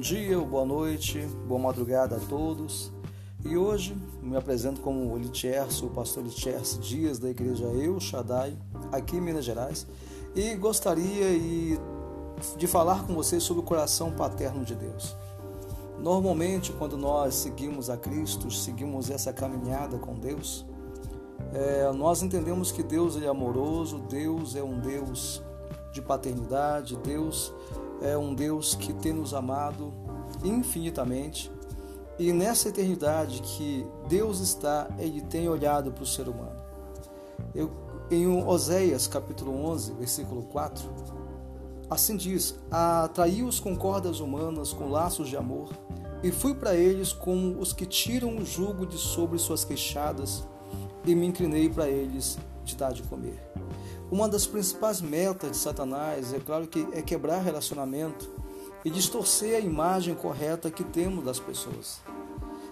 dia, boa noite, boa madrugada a todos. E hoje me apresento como o Litierce, o pastor Litierce Dias da igreja Eu Shaddai, aqui em Minas Gerais, e gostaria de falar com vocês sobre o coração paterno de Deus. Normalmente, quando nós seguimos a Cristo, seguimos essa caminhada com Deus, é, nós entendemos que Deus é amoroso, Deus é um Deus de paternidade, Deus é um Deus que tem nos amado infinitamente. E nessa eternidade que Deus está, Ele tem olhado para o ser humano. Eu, em Oséias capítulo 11, versículo 4, assim diz: Atraí-os com cordas humanas, com laços de amor, e fui para eles como os que tiram o jugo de sobre suas queixadas, e me inclinei para eles de dar de comer. Uma das principais metas de Satanás, é claro que é quebrar relacionamento e distorcer a imagem correta que temos das pessoas.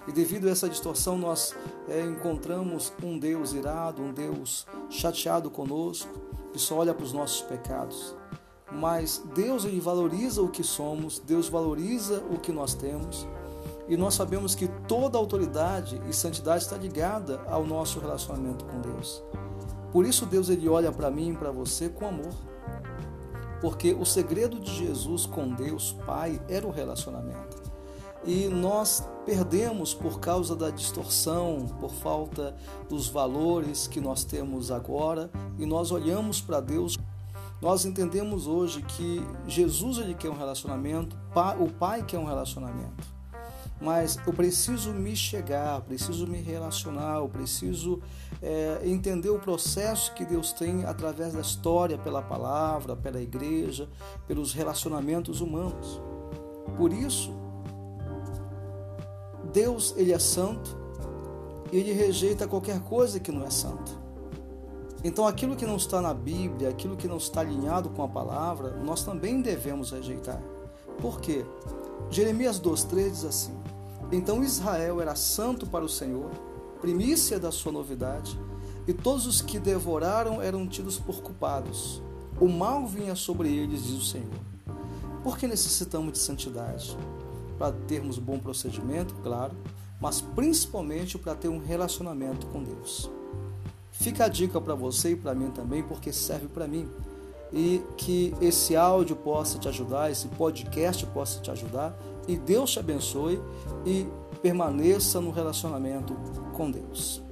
E devido a essa distorção, nós é, encontramos um Deus irado, um Deus chateado conosco, que só olha para os nossos pecados. Mas Deus ele valoriza o que somos, Deus valoriza o que nós temos. E nós sabemos que toda autoridade e santidade está ligada ao nosso relacionamento com Deus. Por isso Deus ele olha para mim e para você com amor. Porque o segredo de Jesus com Deus Pai era o relacionamento. E nós perdemos por causa da distorção, por falta dos valores que nós temos agora, e nós olhamos para Deus. Nós entendemos hoje que Jesus ele quer um relacionamento, o Pai quer um relacionamento mas eu preciso me chegar, preciso me relacionar, eu preciso é, entender o processo que Deus tem através da história, pela palavra, pela igreja, pelos relacionamentos humanos. Por isso, Deus ele é santo e ele rejeita qualquer coisa que não é santo. Então, aquilo que não está na Bíblia, aquilo que não está alinhado com a palavra, nós também devemos rejeitar. Por quê? Jeremias 2,3 diz assim: Então Israel era santo para o Senhor, primícia da sua novidade, e todos os que devoraram eram tidos por culpados. O mal vinha sobre eles, diz o Senhor. Por que necessitamos de santidade? Para termos bom procedimento, claro, mas principalmente para ter um relacionamento com Deus. Fica a dica para você e para mim também, porque serve para mim e que esse áudio possa te ajudar, esse podcast possa te ajudar e Deus te abençoe e permaneça no relacionamento com Deus.